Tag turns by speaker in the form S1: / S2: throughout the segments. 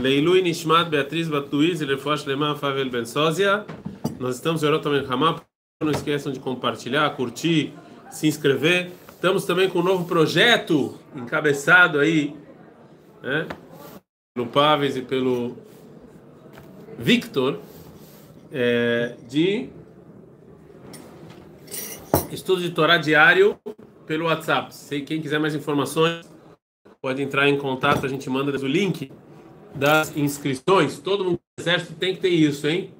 S1: Leilui Nishmat Beatriz Batuiz Lefosh Lema Favel Ben Sósia. Nós estamos em Eurota Melhamá. Não esqueçam de compartilhar, curtir, se inscrever. Estamos também com um novo projeto encabeçado aí, né? Pelo Paves e pelo Victor, é, de estudo de Torá diário pelo WhatsApp. Se quem quiser mais informações, pode entrar em contato, a gente manda o link das inscrições. Todo mundo do exército tem que ter isso, hein?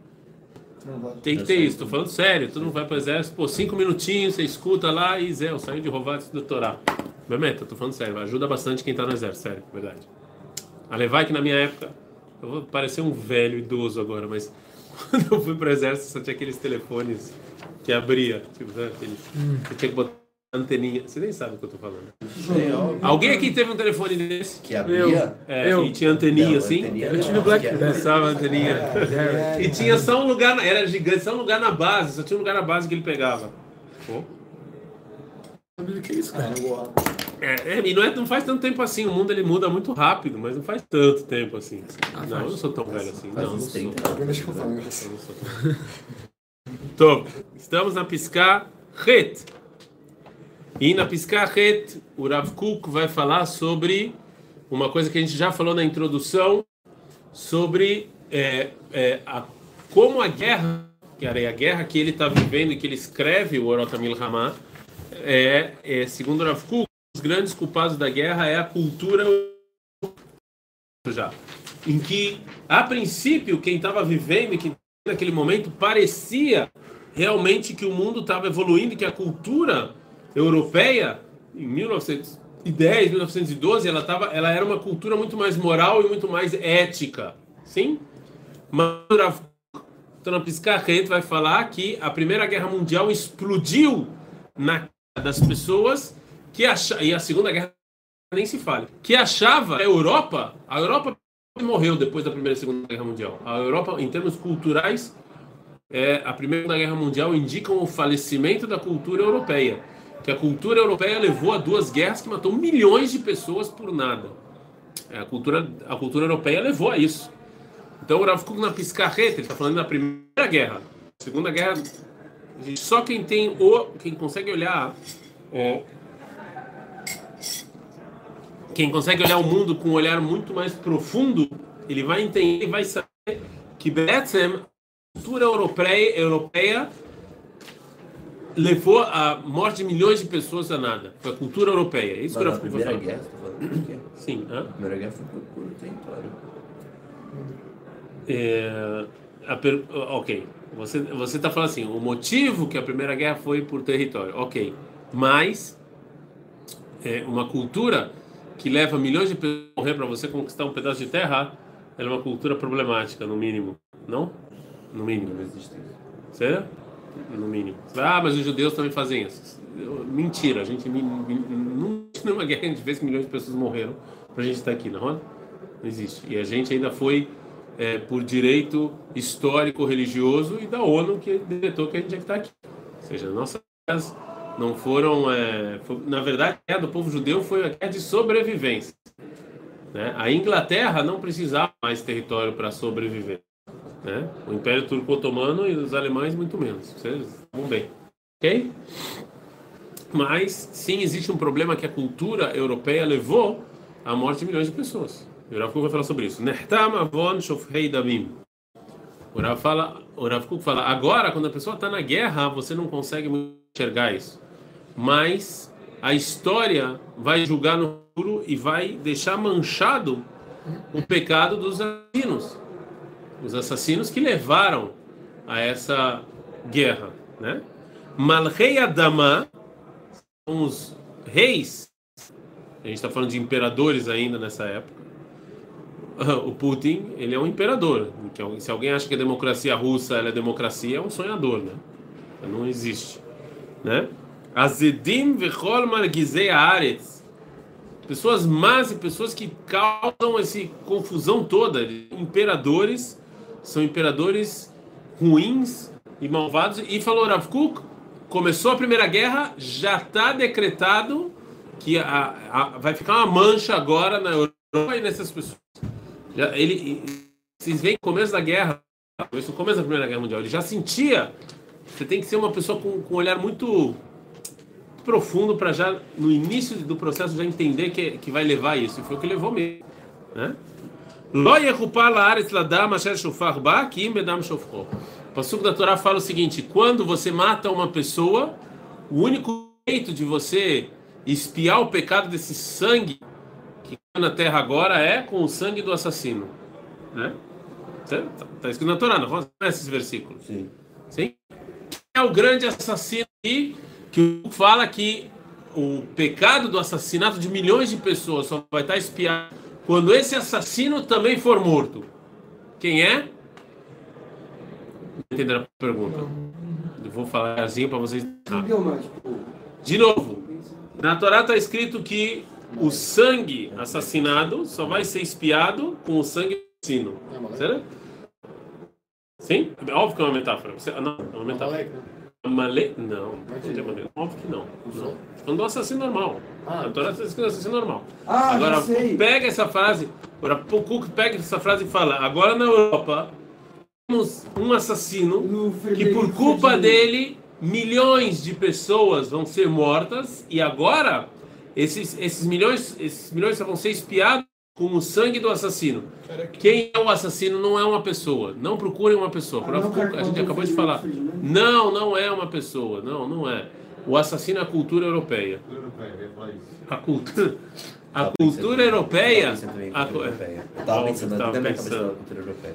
S1: Tem que ter isso, tô falando sério. Todo mundo vai para o exército, pô, cinco minutinhos, você escuta lá e Zé, eu saio de Rovatos do Torá. Meu meta, tô falando sério, ajuda bastante quem tá no exército, sério, verdade. A levar que na minha época, eu vou parecer um velho idoso agora, mas quando eu fui para o exército só tinha aqueles telefones que abria, tipo, sabe, aqueles, hum. que tinha que botar anteninha. Você nem sabe o que eu tô falando. Sim, Alguém aqui teve um telefone desse?
S2: Que abria?
S1: É, eu. E tinha anteninha não,
S2: assim?
S1: Anteninha,
S3: eu tive Black
S1: Passava anteninha. É, é, e tinha só um lugar, era gigante, só um lugar na base, só tinha um lugar na base que ele pegava. Pô.
S3: Que isso, cara?
S1: É, é, e não, é, não faz tanto tempo assim, o mundo ele muda muito rápido, mas não faz tanto tempo assim. Ah, não, faz, eu não sou tão velho assim. Não, não sou. Não, não sou. Então, estamos na piscar ret. E na Piscachet, o Rav Kuk vai falar sobre uma coisa que a gente já falou na introdução, sobre é, é, a, como a guerra, que era a guerra que ele está vivendo e que ele escreve, o Orotamil Milhamá, é, é, segundo Rav Kuk, os grandes culpados da guerra é a cultura já, em que, a princípio, quem estava vivendo e quem naquele momento parecia realmente que o mundo estava evoluindo, que a cultura europeia, em 1910, 1912, ela, tava, ela era uma cultura muito mais moral e muito mais ética. Sim? Mas na Piscarreta vai falar que a Primeira Guerra Mundial explodiu na das pessoas que achavam, e a Segunda Guerra nem se fala, que achava a Europa, a Europa morreu depois da Primeira e Segunda Guerra Mundial. A Europa, em termos culturais, é, a Primeira Guerra Mundial indicam o falecimento da cultura europeia que a cultura europeia levou a duas guerras que matou milhões de pessoas por nada. É, a cultura, a cultura europeia levou a isso. Então o Rav Kuk na Piscarreta, ele está falando da Primeira Guerra. Segunda Guerra, só quem tem o, quem consegue olhar, é, quem consegue olhar o mundo com um olhar muito mais profundo, ele vai entender e vai saber que a cultura europeia, europeia levou a morte de milhões de pessoas a nada. Foi a cultura europeia. É isso
S2: Mas que eu Primeira guerra, você tá falando quê?
S1: Sim.
S2: Hã? A primeira guerra foi por, por território.
S1: É, per, ok. Você você está falando assim, o motivo que a primeira guerra foi por território. Ok. Mas é, uma cultura que leva milhões de pessoas a morrer para você conquistar um pedaço de terra, ela é uma cultura problemática, no mínimo. Não? No mínimo. Não existe isso. Certo? No mínimo. Ah, mas os judeus também fazem isso. Mentira, a gente nenhuma guerra a gente que milhões de pessoas morreram para a gente estar aqui, não é? Não existe. E a gente ainda foi é, por direito histórico religioso e da ONU que decretou que a gente tinha que estar aqui. Ou seja, nossas não foram, é, foi, na verdade, a guerra do povo judeu foi a guerra de sobrevivência. Né? A Inglaterra não precisava mais território para sobreviver. Né? O Império Turco Otomano e os alemães muito menos. Vocês vão bem. Ok? Mas sim existe um problema que a cultura europeia levou à morte de milhões de pessoas. O Rav Kuk vai falar sobre isso. Nehtam avon shofrei damim. O Rav, fala, o Rav Kuk fala, agora quando a pessoa está na guerra, você não consegue enxergar isso. Mas a história vai julgar no futuro e vai deixar manchado o pecado dos assassinos os assassinos que levaram a essa guerra, né? Malrei Adama os reis. A gente está falando de imperadores ainda nessa época. O Putin, ele é um imperador. Se alguém acha que a democracia russa é democracia, é um sonhador, né? Não existe, né? Azedim vechol margizei aretz. Pessoas más e pessoas que causam essa confusão toda. Imperadores são imperadores ruins e malvados. E falou Rav Kuk, começou a Primeira Guerra, já está decretado que a, a, vai ficar uma mancha agora na Europa e nessas pessoas. Já, ele, vocês veem no começo da guerra, no começo da Primeira Guerra Mundial, ele já sentia. Você tem que ser uma pessoa com, com um olhar muito profundo para já, no início do processo, já entender que, que vai levar isso. E foi o que levou mesmo. Né? O Passuco da Torá fala o seguinte: quando você mata uma pessoa, o único jeito de você espiar o pecado desse sangue que na terra agora é com o sangue do assassino. Né? Está tá escrito na Torá, não conhece esse versículo.
S2: Sim.
S1: Sim? É o grande assassino que fala que o pecado do assassinato de milhões de pessoas só vai estar espiado quando esse assassino também for morto. Quem é? Entenderam a pergunta? Eu vou falar assim para vocês. De novo, na Torá está escrito que o sangue assassinado só vai ser espiado com o sangue assassino. Certo? Sim? É óbvio que é uma metáfora. Não, é uma metáfora. Amale... Não, não óbvio que não. não. Falando do assassino normal. Ah, a Torá está escrito assassino normal.
S4: Ah,
S1: agora, pega essa frase, agora Pukuk pega essa frase e fala: agora na Europa temos um assassino
S4: No
S1: que por culpa dele milhões de pessoas vão ser mortas e agora esses, esses milhões esses milhões vão ser espiados com o sangue do assassino. Quem é o assassino não é uma pessoa. Não procurem uma pessoa.
S4: Ah, não, cara,
S1: a gente acabou de falar.
S4: Ferdinand.
S1: Não, não é uma pessoa. Não, não é. O assassino é a cultura europeia. A cultura, a cultura europeia. a
S2: cultura
S1: cu-
S2: europeia.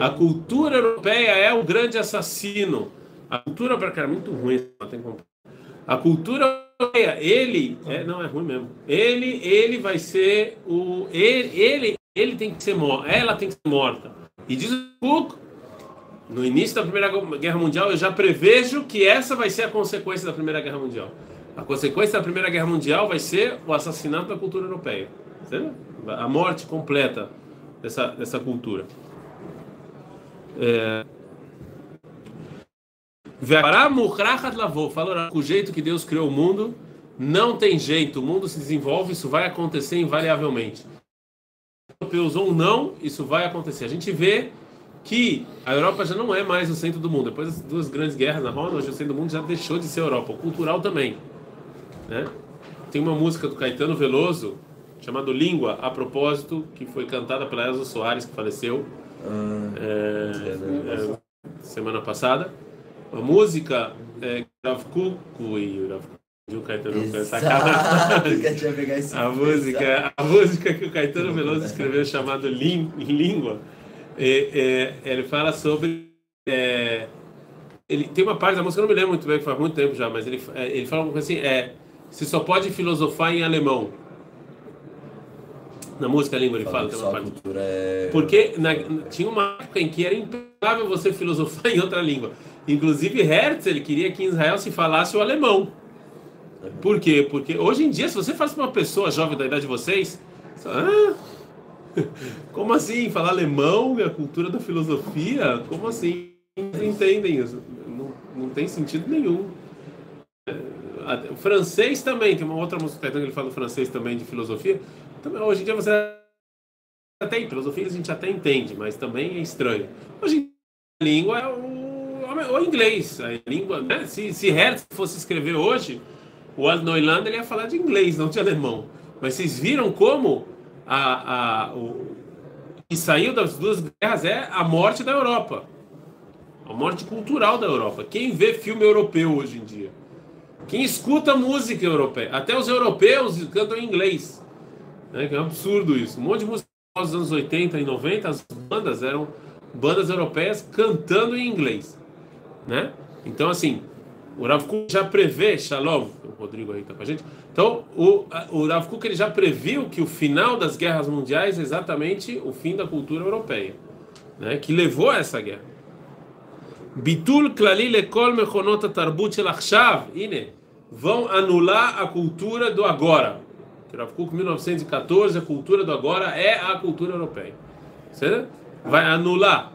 S1: A cultura europeia é o grande assassino. A cultura para cara é muito ruim, não tem como. A cultura ele é, não é ruim mesmo. Ele, ele vai ser o ele, ele, ele tem que ser morto. Ela tem que ser morta. E diz o Cook, no início da Primeira Guerra Mundial, eu já prevejo que essa vai ser a consequência da Primeira Guerra Mundial. A consequência da Primeira Guerra Mundial vai ser o assassinato da cultura europeia. A morte completa dessa, dessa cultura. É... Verá murrachat lavou. Fala o jeito que Deus criou o mundo, não tem jeito. O mundo se desenvolve, isso vai acontecer invariavelmente. Europeus ou não, isso vai acontecer. A gente vê que a Europa já não é mais o centro do mundo. Depois das duas grandes guerras na Roma, hoje o centro do mundo já deixou de ser Europa. O cultural também. Né? Tem uma música do Caetano Veloso chamada Língua, a propósito, que foi cantada pela Elza Soares, que faleceu
S2: Ah,
S1: é, é, semana passada. A música é Rav e o Rav Caetano Veloso.
S2: A
S1: A música, a música que o Caetano Veloso escreveu chamada Lim- Língua, é, é, ele fala sobre é, ele tem uma parte da música, eu não me lembro muito bem, que faz muito tempo já, mas ele, é, ele fala uma coisa assim, é, se só pode filosofar em alemão. Na música língua ele fala, tem
S2: só
S1: uma
S2: a
S1: parte.
S2: é...
S1: Porque na- tinha uma época em que era impensável você filosofar em outra língua. Inclusive Herzl queria que em Israel se falasse o alemão. Por quê? Porque hoje em dia, se você faz para uma pessoa jovem da idade de vocês, ah, como assim? Falar alemão, a cultura da filosofia? Como assim? Não entendem isso. Não, não tem sentido nenhum. É, O francês também, tem uma outra música que ele fala francês também de filosofia. Também, hoje em dia você até filosofia a gente até entende, mas também é estranho. Hoje em dia, a língua é o, o inglês. A língua, né? Se, se Hertz fosse escrever hoje, o Neuland ele ia falar de inglês, não de alemão. Mas vocês viram como a, a, o que saiu das duas guerras é a morte da Europa. A morte cultural da Europa. Quem vê filme europeu hoje em dia? Quem escuta música europeia? Até os europeus cantam em inglês. Né? Que é um absurdo isso. Um monte de música dos anos 80 e 90, as bandas eram bandas europeias cantando em inglês. Né? Então, assim, o Rav Kuk já prevê, Shalom, o Rodrigo aí tá com a gente. Então, o, o Rav Kuk ele já previu que o final das guerras mundiais é exatamente o fim da cultura europeia, né? que levou a essa guerra. Bitul klali lekol mechonot atarbut shel achshav. Ine, vão anular a cultura do agora. Rav Kuk, 1914, a cultura do agora é a cultura europeia. Certo? Vai anular.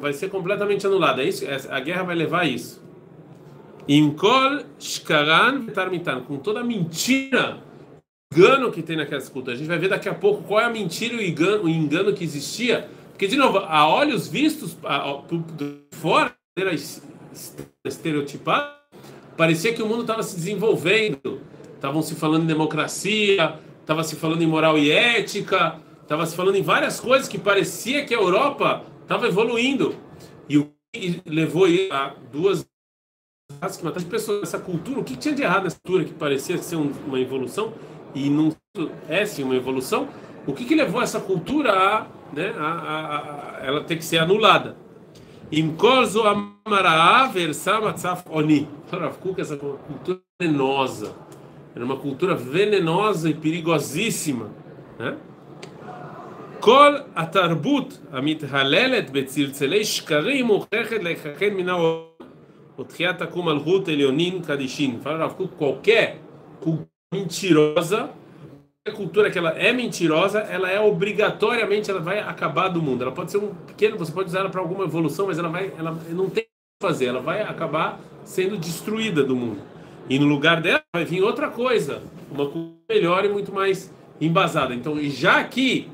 S1: Vai ser completamente anulada. É isso, a guerra vai levar a isso. Imkol shkaran tarmitan. Com toda a mentira engano que tem naquelas culturas. A gente vai ver daqui a pouco qual é a mentira e o engano, o engano que existia. Porque, de novo, a olhos vistos, a, a, fora, era estereotipado, parecia que o mundo estava se desenvolvendo. Estavam se falando em democracia, estava se falando em moral e ética, estava se falando em várias coisas que parecia que a Europa estava evoluindo. E o que levou a duas mataram pessoas, essa cultura, o que tinha de errado nessa cultura que parecia ser uma evolução e não é sim uma evolução? O que, que levou essa cultura a, né, a, a, a ela ter que ser anulada? Imkorzo amara'a versamatzaf oni. essa cultura venenosa. Era uma cultura venenosa e perigosíssima. Né? כל התרבות המתהללת בצלצלי שקרים מוכרחת להיכחד מן העולם ותחיית תקום מלכות עליונין קדישין. Fala Rav qualquer cultura mentirosa, qualquer cultura que ela é mentirosa, ela é obrigatoriamente, ela vai acabar do mundo. Ela pode ser um pequeno, você pode usar ela para alguma evolução, mas ela vai, ela não tem o que fazer, ela vai acabar sendo destruída do mundo. E no lugar dela vai vir outra coisa, uma cultura melhor e muito mais embasada. Então, já que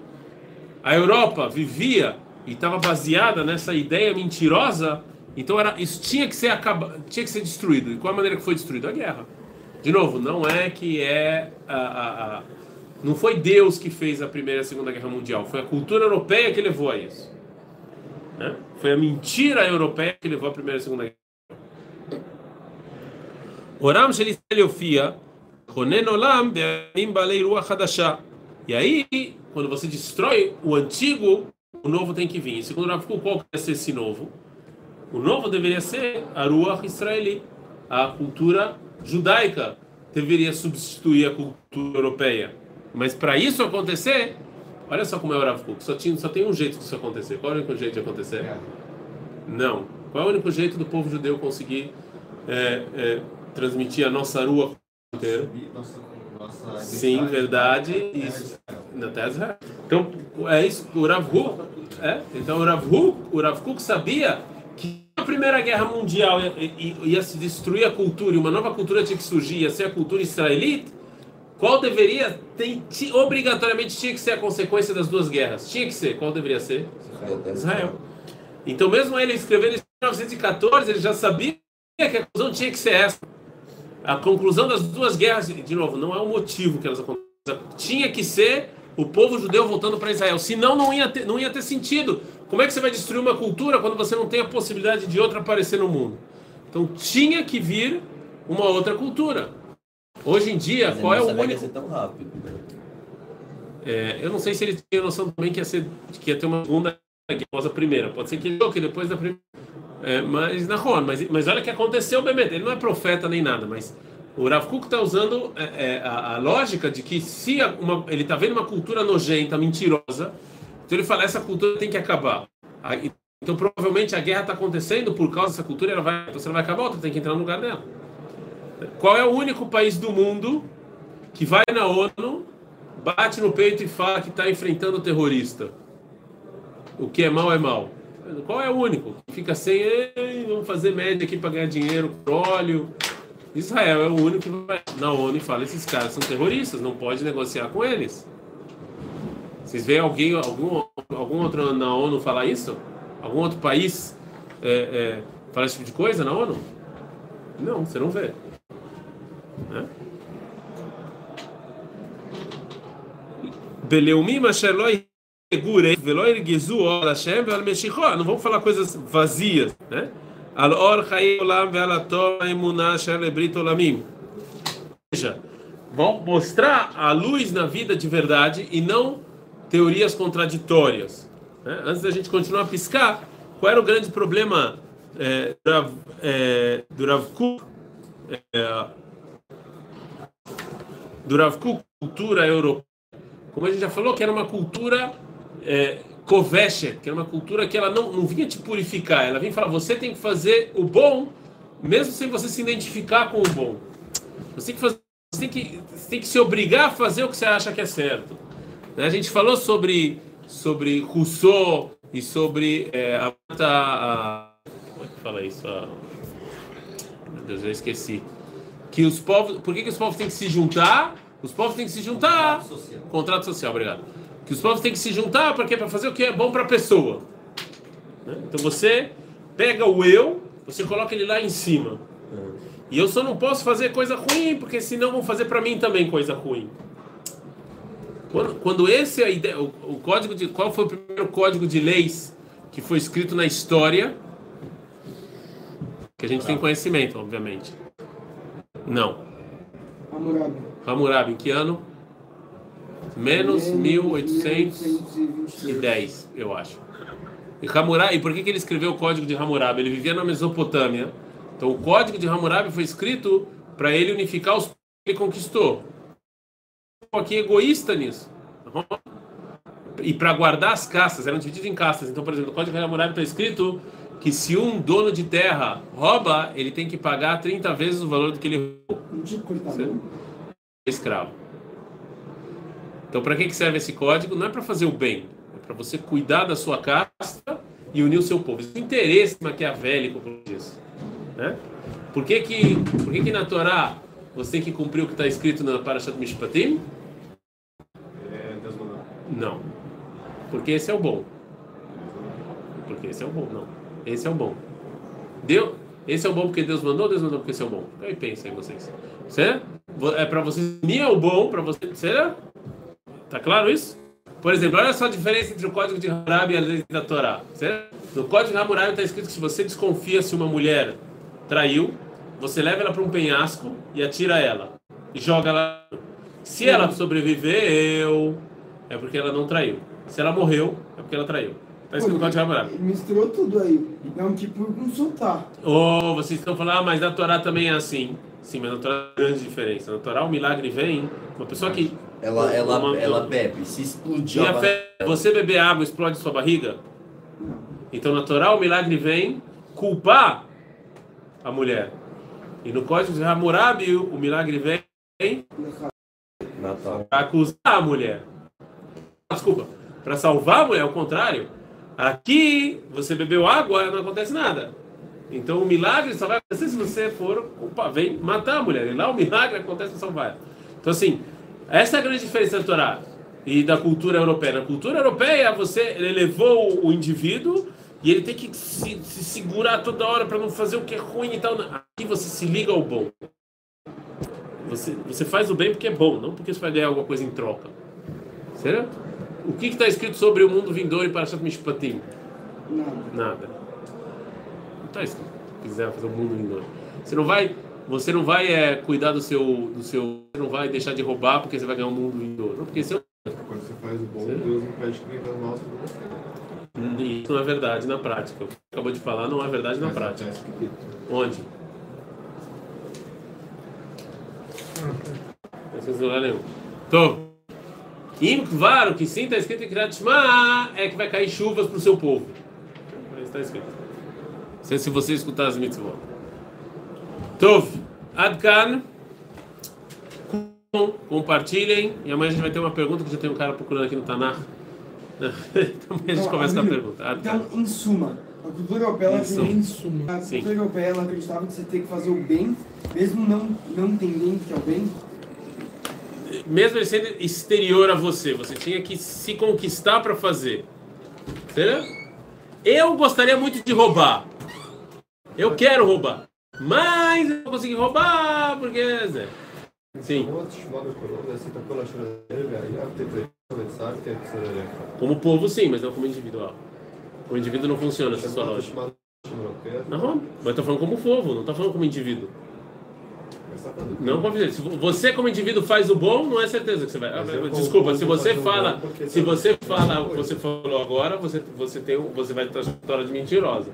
S1: a Europa vivia e estava baseada nessa ideia mentirosa, então era, isso tinha que ser acaba, tinha que ser destruído. E qual a maneira que foi destruído? A guerra. De novo, não é que é a, a, a, não foi Deus que fez a primeira e a segunda guerra mundial, foi a cultura europeia que levou a isso. Né? Foi a mentira europeia que levou a primeira e a segunda guerra. Oram Ronen Olam, Balei Ruach Hadashah. E aí, quando você destrói o antigo, o novo tem que vir. E segundo Rav qual vai ser esse novo? O novo deveria ser a Ruach Israeli, a cultura judaica deveria substituir a cultura europeia. Mas para isso acontecer, olha só como é o Rav Kuk, só, tinha, só tem um jeito disso acontecer. Qual é o único jeito de acontecer? Não. Qual é o único jeito do povo judeu conseguir é, é, transmitir a nossa rua inteira? Sim, verdade. Isso. Na Terra Então, é isso. O Rav Huk, é? Então, o Rav Huk, o Rav sabia que a Primeira Guerra Mundial ia, ia, ia, se destruir a cultura e uma nova cultura tinha que surgir, ia ser a cultura israelita, qual deveria, tem, obrigatoriamente tinha que ser a consequência das duas guerras? Tinha que ser. Qual deveria ser? Israel. Então, mesmo ele escrevendo em 1914, ele já sabia que a conclusão tinha que ser essa. A conclusão das duas guerras, de novo, não é o motivo que elas aconteceram. Tinha que ser o povo judeu voltando para Israel. Senão, não ia, ter, não ia ter sentido. Como é que você vai destruir uma cultura quando você não tem a possibilidade de outra aparecer no mundo? Então, tinha que vir uma outra cultura. Hoje em dia, Mas qual é o único.
S2: tão rápido.
S1: É, eu não sei se ele tinha noção também que ia, ser, que ia ter uma segunda após a primeira. Pode ser que que depois da primeira. É, mas na Roma, mas, mas olha o que aconteceu, Bemet. Ele não é profeta nem nada, mas o Rav Kuk está usando é, é, a, a, lógica de que se uma, ele está vendo uma cultura nojenta, mentirosa, então ele fala essa cultura tem que acabar. Aí, então provavelmente a guerra está acontecendo por causa dessa cultura, ela vai, então, você vai acabar, outra tem que entrar no lugar dela. Qual é o único país do mundo que vai na ONU, bate no peito e fala que está enfrentando o terrorista? O que é mal é mal. Qual é o único? Fica sem, vamos fazer média aqui para ganhar dinheiro, óleo. Israel é o único que vai na ONU e fala: esses caras são terroristas, não pode negociar com eles. Vocês veem alguém, algum, algum outro na ONU falar isso? Algum outro país é, é, falar esse tipo de coisa na ONU? Não, você não vê. Né? Não vamos falar coisas vazias, né? Al or olam olamim. Veja, vão mostrar a luz na vida de verdade e não teorias contraditórias. Né? Antes da gente continuar a piscar, qual era o grande problema é, do Rav Kuk? É, do Rav Kuk, cultura europeia. Como a gente já falou, que era uma cultura é, que era uma cultura que ela não, não vinha te purificar, ela vinha falar: você tem que fazer o bom, mesmo sem você se identificar com o bom. Você tem que, fazer, você tem que, você tem que se obrigar a fazer o que você acha que é certo. Né? A gente falou sobre, sobre Rousseau e sobre é, a, a. Como é que fala isso? A, meu Deus, eu esqueci. Que os povos. Por que, que os povos têm que se juntar? os povos têm que se juntar.
S2: social.
S1: Contrato social, obrigado. Que os povos têm que se juntar para quê? Para fazer o que é bom para a pessoa. Né? Então você pega o eu, você coloca ele lá em cima. E eu só não posso fazer coisa ruim, porque senão vão fazer para mim também coisa ruim. Quando, quando esse é a ideia, o, o código de qual foi o primeiro código de leis que foi escrito na história? Que a gente tem conhecimento, obviamente. Não.
S4: Hammurabi.
S1: Hammurabi, em que ano? Menos 1810, eu acho. E Hammurabi, e por que, que ele escreveu o código de Hammurabi? Ele vivia na Mesopotâmia. Então o código de Hammurabi foi escrito para ele unificar os que ele conquistou. Pouquinho egoísta nisso. E para guardar as castas, eram divididos em castas. Então, por exemplo, no código de Hammurabi está escrito que se um dono de terra rouba, ele tem que pagar 30 vezes o valor do que ele roubou
S4: mão?
S1: escravo. Então, para que que serve esse código? Não é para fazer o bem, é para você cuidar da sua casta e unir o seu povo. Isso é um interesse maquiavélico por isso. Né? Por que que, por que que na Torá você tem que cumprir o que está escrito na Parashat Mishpatim? Não. Porque esse é o bom. Porque esse é o bom, não. Esse é o bom. Deu? Esse é o bom porque Deus mandou, Deus mandou porque esse é o bom. Aí pensa aí vocês. Certo? É para vocês unir o bom, para você. Será? Tá claro isso? Por exemplo, olha só a diferença entre o código de Hammurabi e a lei da Torá. Certo? No código de Hammurabi está escrito que se você desconfia se uma mulher traiu, você leva ela para um penhasco e atira ela. E joga ela. Se ela sobreviveu, é porque ela não traiu. Se ela morreu, é porque ela traiu. Está escrito no código de Hammurabi.
S4: Misturou tudo aí. É um tipo soltar.
S1: Ou vocês estão falando, ah, mas na Torá também é assim. Sim, mas na Torá tem grande diferença. Na Torá o milagre vem, uma pessoa que.
S2: Ela, ela,
S1: uma-
S2: ela bebe, se explodir.
S1: Minha fé, você beber água explode sua barriga? Então na Torá o milagre vem culpar a mulher. E no código de Hammurabi o milagre vem para acusar a mulher. Desculpa, para salvar a mulher, ao contrário. Aqui você bebeu água, não acontece nada. Então o milagre só vai acontecer se você for opa, vem matar a mulher. E lá o milagre acontece para salvar. ela. Então assim, essa é a grande diferença da Torá e da cultura europeia. Na cultura europeia você elevou o indivíduo e ele tem que se, se segurar toda hora para não fazer o que é ruim e tal. Aqui você se liga ao bom. Você, você faz o bem porque é bom, não porque você vai ganhar alguma coisa em troca. Certo? O que está escrito sobre o mundo vindouro e Parashat Mishpatim?
S4: Nada.
S1: Nada. Não está escrito. Se quiser fazer o mundo vindouro. Você não vai, você não vai é, cuidar do seu, do seu, você não vai deixar de roubar porque você vai ganhar um mundo vindouro. Não, porque isso,
S3: Quando você faz o bom,
S1: Sim.
S3: Deus não pede que ninguém faz mal sobre você.
S1: isso não é verdade na prática. O que acabou de falar não é verdade na
S3: Mas
S1: prática.
S3: escrito.
S1: Onde? Não se lugar nenhum. Tô. Im Kvar, o que sim está escrito em Kriyat Shema é que vai cair chuvas para o seu povo. Está escrito. Não sei se você escutar as mitzvot. Tov. Adkan. Compartilhem. E amanhã a gente vai ter uma pergunta que já tem um cara procurando aqui no Tanakh. Então amanhã a gente
S4: Então,
S1: começa com a pergunta. Adkan.
S4: Então, em suma, a cultura europeia, ela
S1: Em suma.
S4: a
S1: Sim.
S4: cultura europeia ela acreditava que você tem que fazer o bem, mesmo não, não entendendo que é o bem.
S1: mesmo ele sendo exterior a você, você tinha que se conquistar para fazer. Entendeu? Eu gostaria muito de roubar. Eu quero roubar. Mas eu não consegui roubar, porque. Né? Sim. Como povo, sim, mas não como individual. O indivíduo não funciona essa sua lógica. Não, mas estou falando como povo, não tá falando como indivíduo. Não pode dizer. Se você como indivíduo faz o bom, não é certeza que você vai. Ah, desculpa, se você fala, se você fala, você falou agora, você você tem, você vai ter uma história de mentirosa.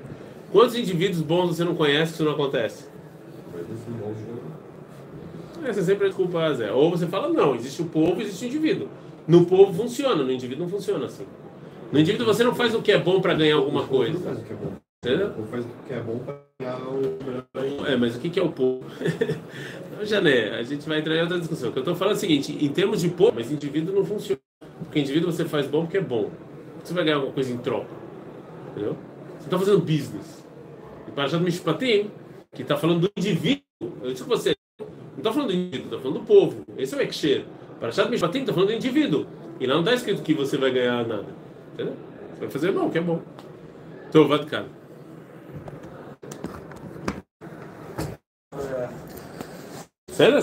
S1: Quantos indivíduos bons você não conhece que isso não acontece?
S3: Monstro-
S1: É, você sempre culpa Zé. Ou você fala não, existe o povo, existe o indivíduo. No povo funciona, no indivíduo não funciona assim. No indivíduo você não faz o que é bom para ganhar alguma
S3: povo não
S1: coisa.
S3: faz o que é bom.
S1: Entendeu?
S3: O povo faz o que é bom para ganhar o
S1: É, mas o que é o povo? Não, Jané, a gente vai entrar em outra discussão. O que eu estou falando é o seguinte: em termos de povo, mas indivíduo não funciona. Porque indivíduo você faz bom porque é bom. Você vai ganhar alguma coisa em troca. Entendeu? Está fazendo business. E para do Mishpatim, que está falando do indivíduo, eu disse que você. Não está falando do indivíduo, está falando do povo. Esse é o Ekshir. Parashat Mishpatim está falando do indivíduo. E lá não está escrito que você vai ganhar nada. Entendeu? Você vai fazer bom, que é bom. Então, vai cá. Sério?